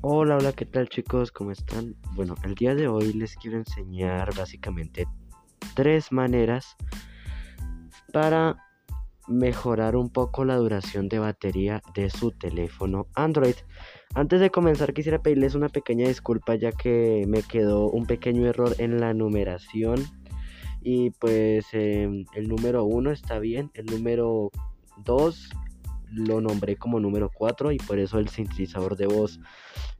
Hola, hola, ¿qué tal chicos? ¿Cómo están? Bueno, el día de hoy les quiero enseñar básicamente tres maneras para mejorar un poco la duración de batería de su teléfono Android. Antes de comenzar quisiera pedirles una pequeña disculpa ya que me quedó un pequeño error en la numeración y pues em, el número 1 está bien, el número 2 lo nombré como número 4 y por eso el sintetizador de voz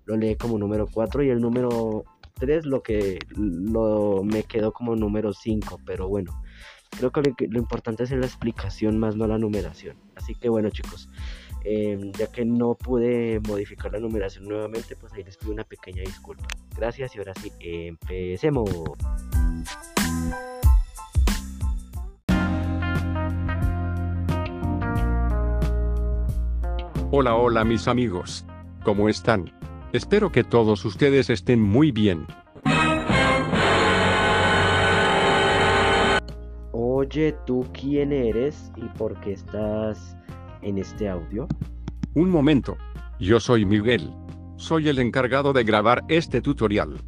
lo leí como número 4 y el número 3 lo que lo, me quedó como número 5, pero bueno, creo que lo, importante es la explicación más no la numeración. Así que bueno chicos, em, ya que no pude modificar la numeración nuevamente, pues ahí les pido una pequeña disculpa. Gracias y ahora sí, empecemos. Hola, hola mis amigos. ¿Cómo están? Espero que todos ustedes estén muy bien. Oye, ¿tú quién eres y por qué estás en este audio? Un momento. Yo soy Miguel. Soy el encargado de grabar este tutorial.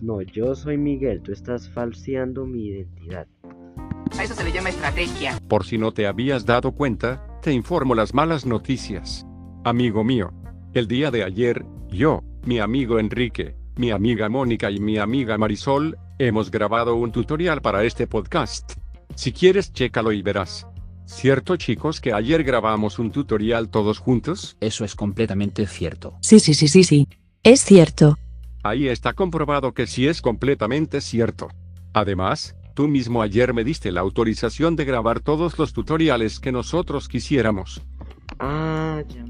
No, yo soy Miguel. Tú estás falseando mi identidad. A eso se le llama estrategia. Por si no te habías dado cuenta, te informo las malas noticias. Amigo mío, el día de ayer, yo, mi amigo Enrique, mi amiga Mónica y mi amiga Marisol, hemos grabado un tutorial para este podcast. Si quieres, chécalo y verás. ¿Cierto chicos que ayer grabamos un tutorial todos juntos? Eso es completamente cierto. Sí, sí, sí, sí, sí. Es cierto. Ahí está comprobado que sí es completamente cierto. Además, Tú mismo ayer me diste la autorización de grabar todos los tutoriales que nosotros quisiéramos. Ah, ya.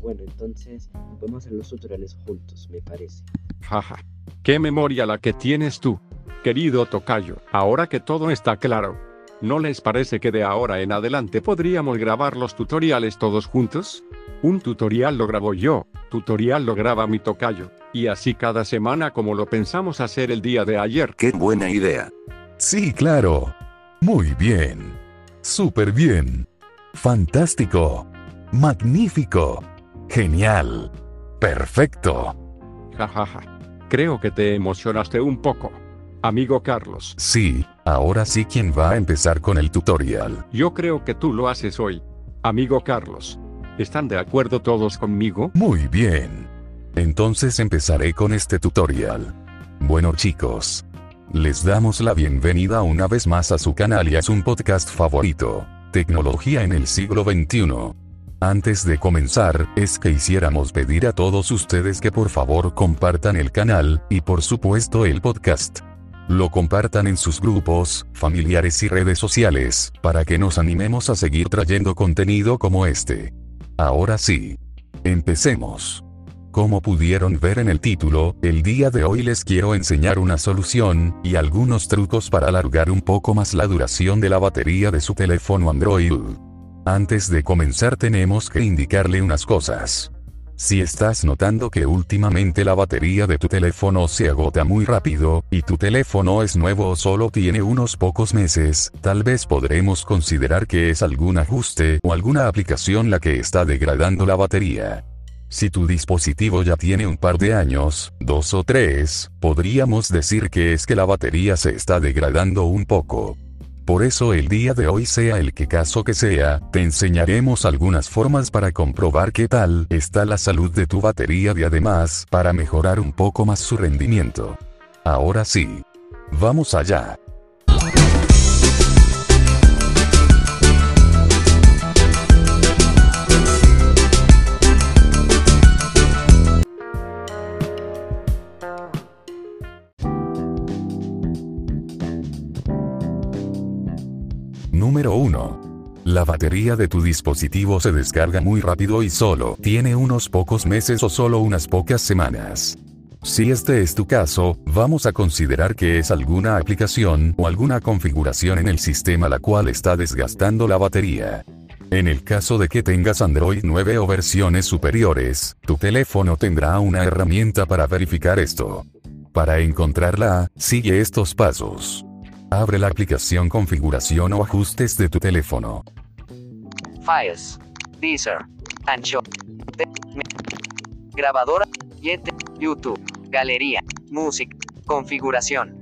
Bueno, entonces podemos hacer los tutoriales juntos, me parece. Jaja. Qué memoria la que tienes tú, querido Tocayo. Ahora que todo está claro, ¿no les parece que de ahora en adelante podríamos grabar los tutoriales todos juntos? Un tutorial lo grabo yo, tutorial lo graba mi Tocayo, y así cada semana como lo pensamos hacer el día de ayer. ¡Qué buena idea! Sí, claro. Muy bien. Súper bien. Fantástico. Magnífico. Genial. Perfecto. Jajaja. Creo que te emocionaste un poco. Amigo Carlos. Sí, ahora sí quién va a empezar con el tutorial. Yo creo que tú lo haces hoy. Amigo Carlos. ¿Están de acuerdo todos conmigo? Muy bien. Entonces empezaré con este tutorial. Bueno chicos, les damos la bienvenida una vez más a su canal y a su podcast favorito, Tecnología en el siglo XXI. Antes de comenzar, es que quisiéramos pedir a todos ustedes que por favor compartan el canal, y por supuesto el podcast. Lo compartan en sus grupos, familiares y redes sociales, para que nos animemos a seguir trayendo contenido como este. Ahora sí. Empecemos. Como pudieron ver en el título, el día de hoy les quiero enseñar una solución, y algunos trucos para alargar un poco más la duración de la batería de su teléfono Android. Antes de comenzar tenemos que indicarle unas cosas. Si estás notando que últimamente la batería de tu teléfono se agota muy rápido, y tu teléfono es nuevo o solo tiene unos pocos meses, tal vez podremos considerar que es algún ajuste o alguna aplicación la que está degradando la batería. Si tu dispositivo ya tiene un par de años, dos o tres, podríamos decir que es que la batería se está degradando un poco. Por eso el día de hoy sea el que caso que sea, te enseñaremos algunas formas para comprobar qué tal está la salud de tu batería y además para mejorar un poco más su rendimiento. Ahora sí. Vamos allá. Número 1. La batería de tu dispositivo se descarga muy rápido y solo tiene unos pocos meses o solo unas pocas semanas. Si este es tu caso, vamos a considerar que es alguna aplicación o alguna configuración en el sistema la cual está desgastando la batería. En el caso de que tengas Android 9 o versiones superiores, tu teléfono tendrá una herramienta para verificar esto. Para encontrarla, sigue estos pasos. Abre la aplicación Configuración o Ajustes de tu teléfono. Files. Deezer. Ancho. Grabadora. Yete. YouTube. Galería. Música. Configuración.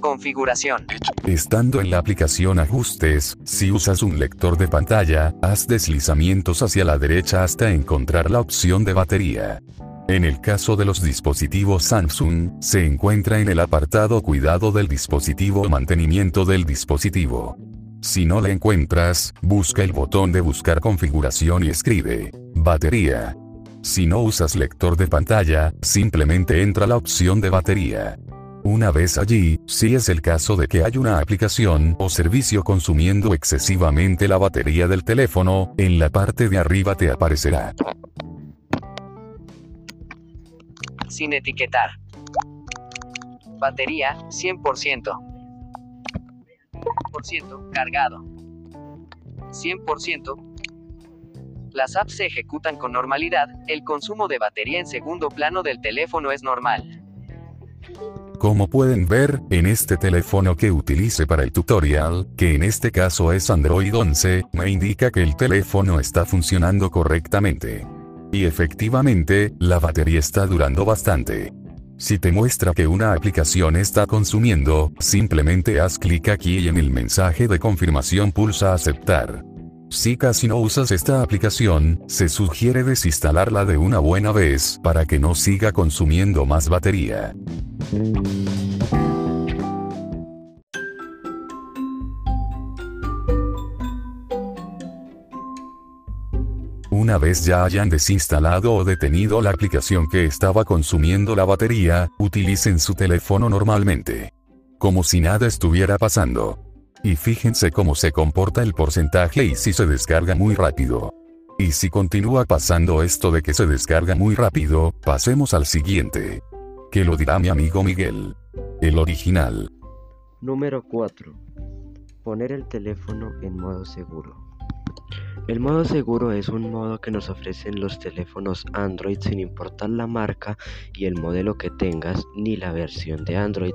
Configuración. Estando en la aplicación Ajustes, si usas un lector de pantalla, haz deslizamientos hacia la derecha hasta encontrar la opción de batería. En el caso de los dispositivos Samsung, se encuentra en el apartado Cuidado del dispositivo o Mantenimiento del dispositivo. Si no la encuentras, busca el botón de Buscar configuración y escribe Batería. Si no usas lector de pantalla, simplemente entra la opción de batería. Una vez allí, si es el caso de que hay una aplicación o servicio consumiendo excesivamente la batería del teléfono, en la parte de arriba te aparecerá. Sin etiquetar. Batería 100%. 100% cargado. 100%. Las apps se ejecutan con normalidad, el consumo de batería en segundo plano del teléfono es normal. Como pueden ver, en este teléfono que utilice para el tutorial, que en este caso es Android 11, me indica que el teléfono está funcionando correctamente. Y efectivamente, la batería está durando bastante. Si te muestra que una aplicación está consumiendo, simplemente haz clic aquí y en el mensaje de confirmación pulsa aceptar. Si casi no usas esta aplicación, se sugiere desinstalarla de una buena vez para que no siga consumiendo más batería. Una vez ya hayan desinstalado o detenido la aplicación que estaba consumiendo la batería, utilicen su teléfono normalmente. Como si nada estuviera pasando. Y fíjense cómo se comporta el porcentaje y si se descarga muy rápido. Y si continúa pasando esto de que se descarga muy rápido, pasemos al siguiente. Que lo dirá mi amigo Miguel. El original. Número 4. Poner el teléfono en modo seguro. El modo seguro es un modo que nos ofrecen los teléfonos Android sin importar la marca y el modelo que tengas ni la versión de Android.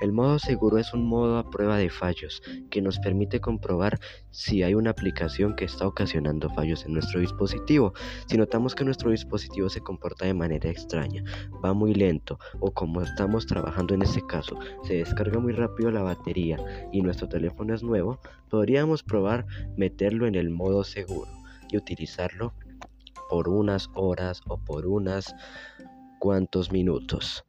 El modo seguro es un modo a prueba de fallos que nos permite comprobar si hay una aplicación que está ocasionando fallos en nuestro dispositivo. Si notamos que nuestro dispositivo se comporta de manera extraña, va muy lento o como estamos trabajando en este caso, se descarga muy rápido la batería y nuestro teléfono es nuevo, podríamos probar meterlo en el modo seguro y utilizarlo por unas horas o por unas cuantos minutos.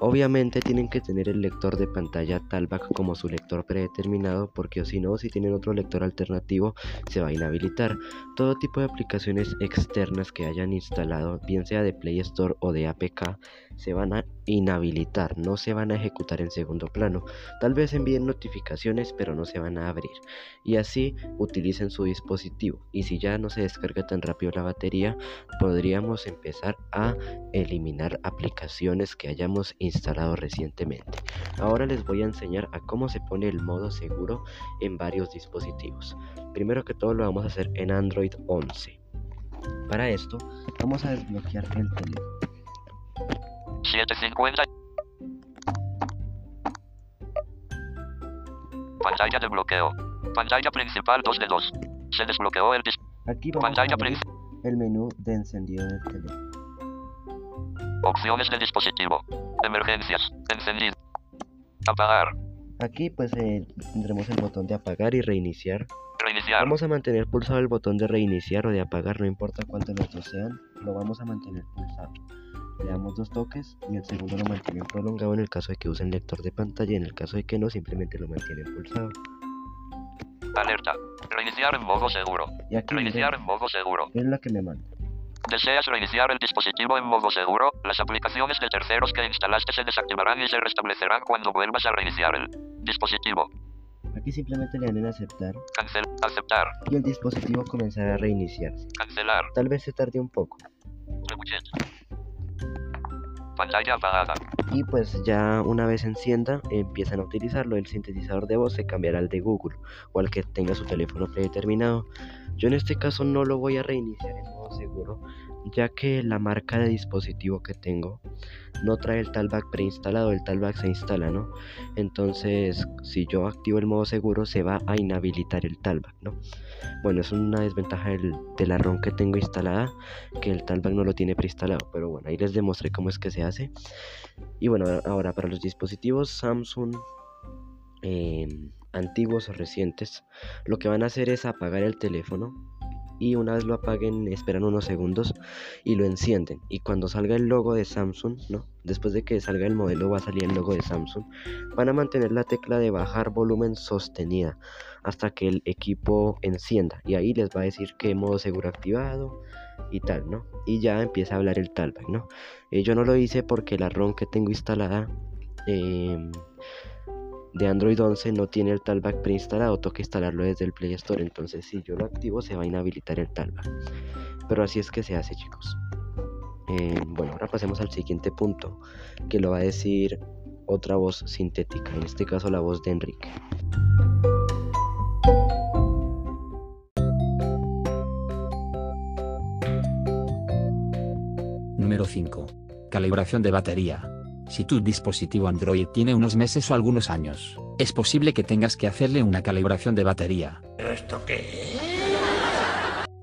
Obviamente tienen que tener el lector de pantalla Talback como su lector predeterminado porque si no, si tienen otro lector alternativo se va a inhabilitar. Todo tipo de aplicaciones externas que hayan instalado, bien sea de Play Store o de APK, se van a inhabilitar, no se van a ejecutar en segundo plano. Tal vez envíen notificaciones pero no se van a abrir. Y así utilicen su dispositivo. Y si ya no se descarga tan rápido la batería, podríamos empezar a eliminar aplicaciones que hayamos instalado recientemente. Ahora les voy a enseñar a cómo se pone el modo seguro en varios dispositivos. Primero que todo lo vamos a hacer en Android 11. Para esto vamos a desbloquear el teléfono. 750. Pantalla de bloqueo. Pantalla principal 2 de 2. Se desbloqueó el Aquí vamos a Pantalla abrir principal. el menú de encendido del teléfono. Opciones de dispositivo. Emergencias. Encendido. Apagar. Aquí pues eh, tendremos el botón de apagar y reiniciar. Reiniciar. Vamos a mantener pulsado el botón de reiniciar o de apagar, no importa cuántos nuestros sean, lo vamos a mantener pulsado. Le damos dos toques y el segundo lo mantienen prolongado en el caso de que usen lector de pantalla y en el caso de que no, simplemente lo mantienen pulsado. Alerta. Reiniciar en modo seguro. Y aquí Reiniciar en modo seguro. es lo que me manda. ¿Deseas reiniciar el dispositivo en modo seguro? Las aplicaciones de terceros que instalaste se desactivarán y se restablecerán cuando vuelvas a reiniciar el dispositivo. Aquí simplemente le dan en aceptar Cancel. Aceptar. y el dispositivo comenzará a reiniciarse. Cancelar. Tal vez se tarde un poco. Reboot. Y pues ya una vez encienda, empiezan a utilizarlo. El sintetizador de voz se cambiará al de Google o al que tenga su teléfono predeterminado. Yo en este caso no lo voy a reiniciar en modo seguro, ya que la marca de dispositivo que tengo no trae el talkback preinstalado, el talkback se instala, ¿no? Entonces, si yo activo el modo seguro, se va a inhabilitar el talkback, ¿no? Bueno, es una desventaja del, de la ROM que tengo instalada, que el talkback no lo tiene preinstalado, pero bueno, ahí les demostré cómo es que se hace. Y bueno, ahora para los dispositivos Samsung em, antiguos o recientes, lo que van a hacer es apagar el teléfono y una vez lo apaguen esperan unos segundos y lo encienden y cuando salga el logo de Samsung, ¿no? Después de que salga el modelo va a salir el logo de Samsung, van a mantener la tecla de bajar volumen sostenida hasta que el equipo encienda y ahí les va a decir qué modo seguro activado y tal, ¿no? Y ya empieza a hablar el talback, ¿no? Eh, yo no lo hice porque la ROM que tengo instalada eh, de Android 11 no tiene el talback preinstalado, toca instalarlo desde el Play Store. Entonces, si yo lo activo, se va a inhabilitar el talback. Pero así es que se hace, chicos. Eh, bueno, ahora pasemos al siguiente punto, que lo va a decir otra voz sintética, en este caso la voz de Enrique. Número 5. Calibración de batería. Si tu dispositivo Android tiene unos meses o algunos años, es posible que tengas que hacerle una calibración de batería. ¿Esto qué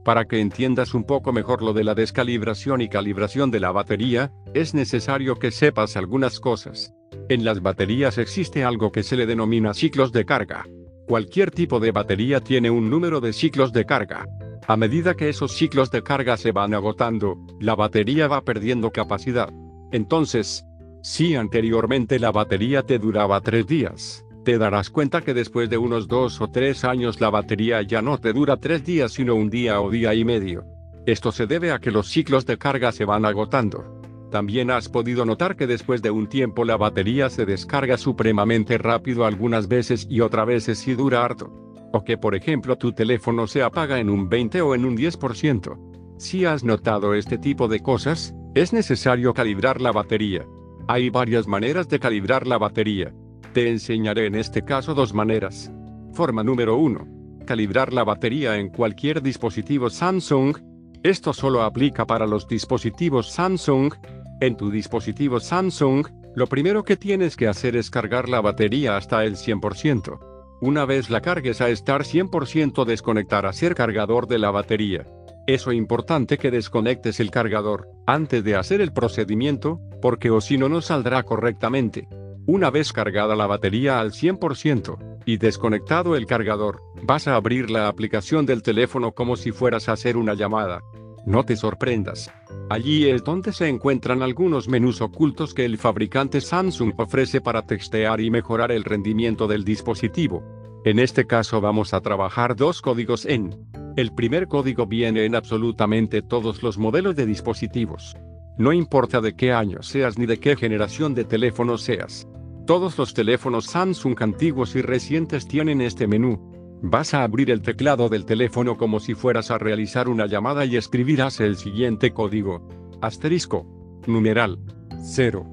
Para que entiendas un poco mejor lo de la descalibración y calibración de la batería, es necesario que sepas algunas cosas. En las baterías existe algo que se le denomina ciclos de carga. Cualquier tipo de batería tiene un número de ciclos de carga. A medida que esos ciclos de carga se van agotando, la batería va perdiendo capacidad. Entonces, si anteriormente la batería te duraba tres días, te darás cuenta que después de unos dos o tres años la batería ya no te dura tres días sino un día o día y medio. Esto se debe a que los ciclos de carga se van agotando. También has podido notar que después de un tiempo la batería se descarga supremamente rápido algunas veces y otras veces si dura harto. O que por ejemplo tu teléfono se apaga en un 20 o en un 10%. Si has notado este tipo de cosas, es necesario calibrar la batería. Hay varias maneras de calibrar la batería. Te enseñaré en este caso dos maneras. Forma número 1. Calibrar la batería en cualquier dispositivo Samsung. Esto solo aplica para los dispositivos Samsung. En tu dispositivo Samsung, lo primero que tienes que hacer es cargar la batería hasta el 100%. Una vez la cargues a estar 100% desconectar a ser cargador de la batería. Eso importante que desconectes el cargador antes de hacer el procedimiento, porque o si no no saldrá correctamente. Una vez cargada la batería al 100% y desconectado el cargador, vas a abrir la aplicación del teléfono como si fueras a hacer una llamada. No te sorprendas. Allí es donde se encuentran algunos menús ocultos que el fabricante Samsung ofrece para textear y mejorar el rendimiento del dispositivo. En este caso vamos a trabajar dos códigos en el primer código viene en absolutamente todos los modelos de dispositivos. No importa de qué año seas ni de qué generación de teléfono seas. Todos los teléfonos Samsung antiguos y recientes tienen este menú. Vas a abrir el teclado del teléfono como si fueras a realizar una llamada y escribirás el siguiente código. Asterisco. Numeral. 0.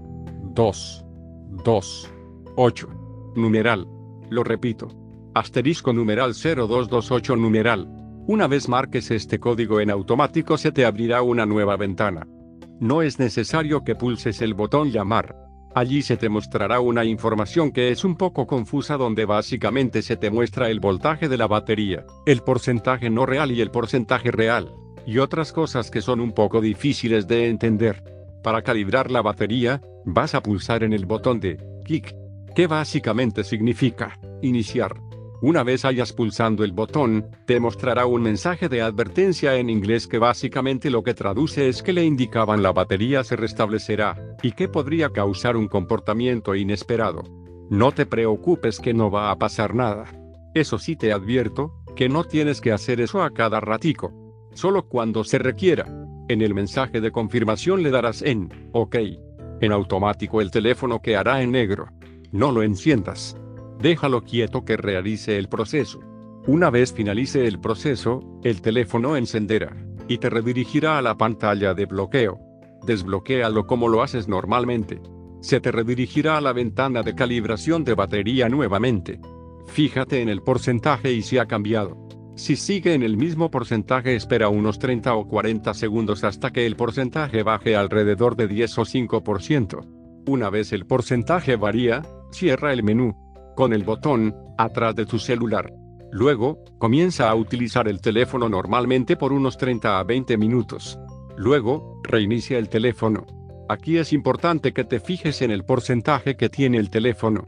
2. 2. 8. Numeral. Lo repito. Asterisco numeral 0228 numeral. Una vez marques este código en automático se te abrirá una nueva ventana. No es necesario que pulses el botón llamar. Allí se te mostrará una información que es un poco confusa donde básicamente se te muestra el voltaje de la batería, el porcentaje no real y el porcentaje real, y otras cosas que son un poco difíciles de entender. Para calibrar la batería, vas a pulsar en el botón de kick, que básicamente significa iniciar. Una vez hayas pulsando el botón, te mostrará un mensaje de advertencia en inglés que básicamente lo que traduce es que le indicaban la batería se restablecerá, y que podría causar un comportamiento inesperado. No te preocupes que no va a pasar nada. Eso sí te advierto, que no tienes que hacer eso a cada ratico. Solo cuando se requiera. En el mensaje de confirmación le darás en OK. En automático el teléfono quedará en negro. No lo enciendas. Déjalo quieto que realice el proceso. Una vez finalice el proceso, el teléfono encenderá y te redirigirá a la pantalla de bloqueo. Desbloquéalo como lo haces normalmente. Se te redirigirá a la ventana de calibración de batería nuevamente. Fíjate en el porcentaje y si ha cambiado. Si sigue en el mismo porcentaje espera unos 30 o 40 segundos hasta que el porcentaje baje alrededor de 10 o 5%. Una vez el porcentaje varía, cierra el menú con el botón atrás de tu celular. Luego, comienza a utilizar el teléfono normalmente por unos 30 a 20 minutos. Luego, reinicia el teléfono. Aquí es importante que te fijes en el porcentaje que tiene el teléfono.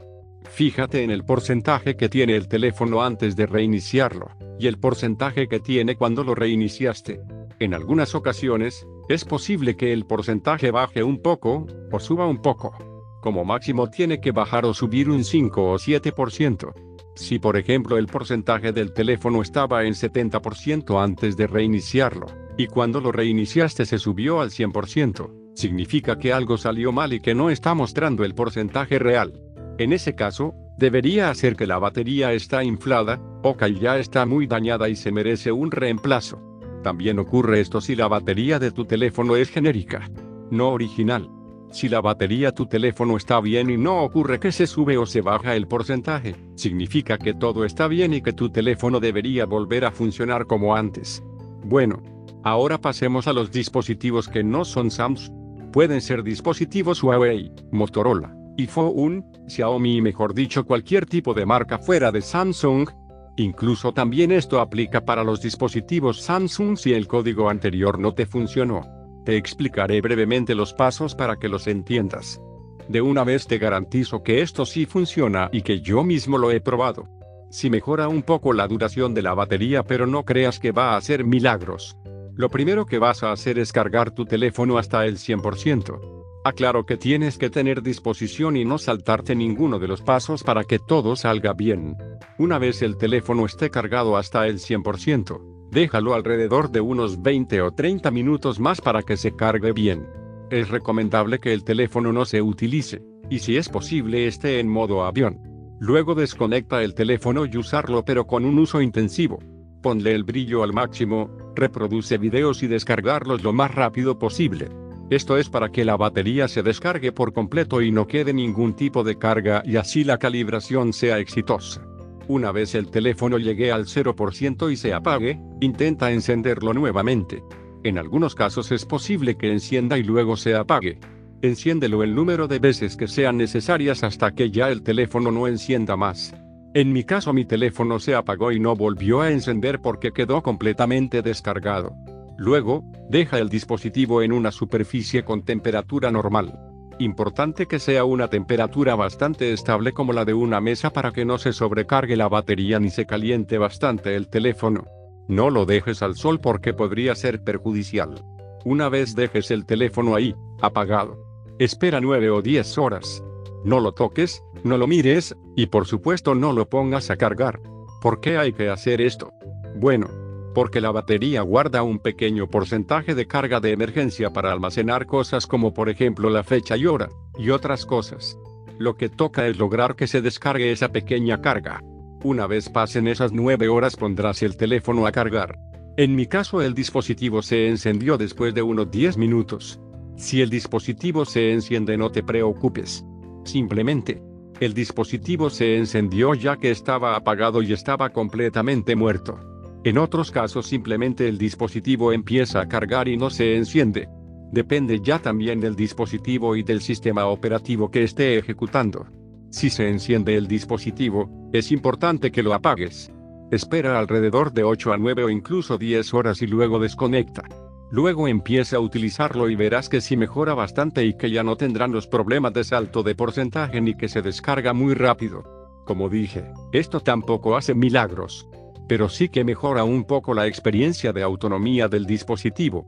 Fíjate en el porcentaje que tiene el teléfono antes de reiniciarlo, y el porcentaje que tiene cuando lo reiniciaste. En algunas ocasiones, es posible que el porcentaje baje un poco, o suba un poco. Como máximo tiene que bajar o subir un 5 o 7%. Si por ejemplo el porcentaje del teléfono estaba en 70% antes de reiniciarlo, y cuando lo reiniciaste se subió al 100%, significa que algo salió mal y que no está mostrando el porcentaje real. En ese caso, debería ser que la batería está inflada, o que ya está muy dañada y se merece un reemplazo. También ocurre esto si la batería de tu teléfono es genérica, no original. Si la batería tu teléfono está bien y no ocurre que se sube o se baja el porcentaje, significa que todo está bien y que tu teléfono debería volver a funcionar como antes. Bueno, ahora pasemos a los dispositivos que no son Samsung. Pueden ser dispositivos Huawei, Motorola, iPhone, Xiaomi y mejor dicho cualquier tipo de marca fuera de Samsung. Incluso también esto aplica para los dispositivos Samsung si el código anterior no te funcionó. Te explicaré brevemente los pasos para que los entiendas. De una vez te garantizo que esto sí funciona y que yo mismo lo he probado. Si mejora un poco la duración de la batería pero no creas que va a hacer milagros. Lo primero que vas a hacer es cargar tu teléfono hasta el 100%. Aclaro que tienes que tener disposición y no saltarte ninguno de los pasos para que todo salga bien. Una vez el teléfono esté cargado hasta el 100%, déjalo alrededor de unos 20 o 30 minutos más para que se cargue bien. Es recomendable que el teléfono no se utilice, y si es posible esté en modo avión. Luego desconecta el teléfono y usarlo pero con un uso intensivo. Ponle el brillo al máximo, reproduce videos y descargarlos lo más rápido posible. Esto es para que la batería se descargue por completo y no quede ningún tipo de carga y así la calibración sea exitosa. Una vez el teléfono llegue al 0% y se apague, intenta encenderlo nuevamente. En algunos casos es posible que encienda y luego se apague. Enciéndelo el número de veces que sean necesarias hasta que ya el teléfono no encienda más. En mi caso mi teléfono se apagó y no volvió a encender porque quedó completamente descargado. Luego, deja el dispositivo en una superficie con temperatura normal. Importante que sea una temperatura bastante estable como la de una mesa para que no se sobrecargue la batería ni se caliente bastante el teléfono. No lo dejes al sol porque podría ser perjudicial. Una vez dejes el teléfono ahí, apagado. Espera 9 o 10 horas. No lo toques, no lo mires, y por supuesto no lo pongas a cargar. ¿Por qué hay que hacer esto? Bueno, porque la batería guarda un pequeño porcentaje de carga de emergencia para almacenar cosas como por ejemplo la fecha y hora, y otras cosas. Lo que toca es lograr que se descargue esa pequeña carga. Una vez pasen esas 9 horas pondrás el teléfono a cargar. En mi caso el dispositivo se encendió después de unos 10 minutos. Si el dispositivo se enciende no te preocupes. Simplemente, el dispositivo se encendió ya que estaba apagado y estaba completamente muerto. En otros casos simplemente el dispositivo empieza a cargar y no se enciende. Depende ya también del dispositivo y del sistema operativo que esté ejecutando. Si se enciende el dispositivo, es importante que lo apagues. Espera alrededor de 8 a 9 o incluso 10 horas y luego desconecta. Luego empieza a utilizarlo y verás que sí mejora bastante y que ya no tendrán los problemas de salto de porcentaje ni que se descarga muy rápido. Como dije, esto tampoco hace milagros pero sí que mejora un poco la experiencia de autonomía del dispositivo.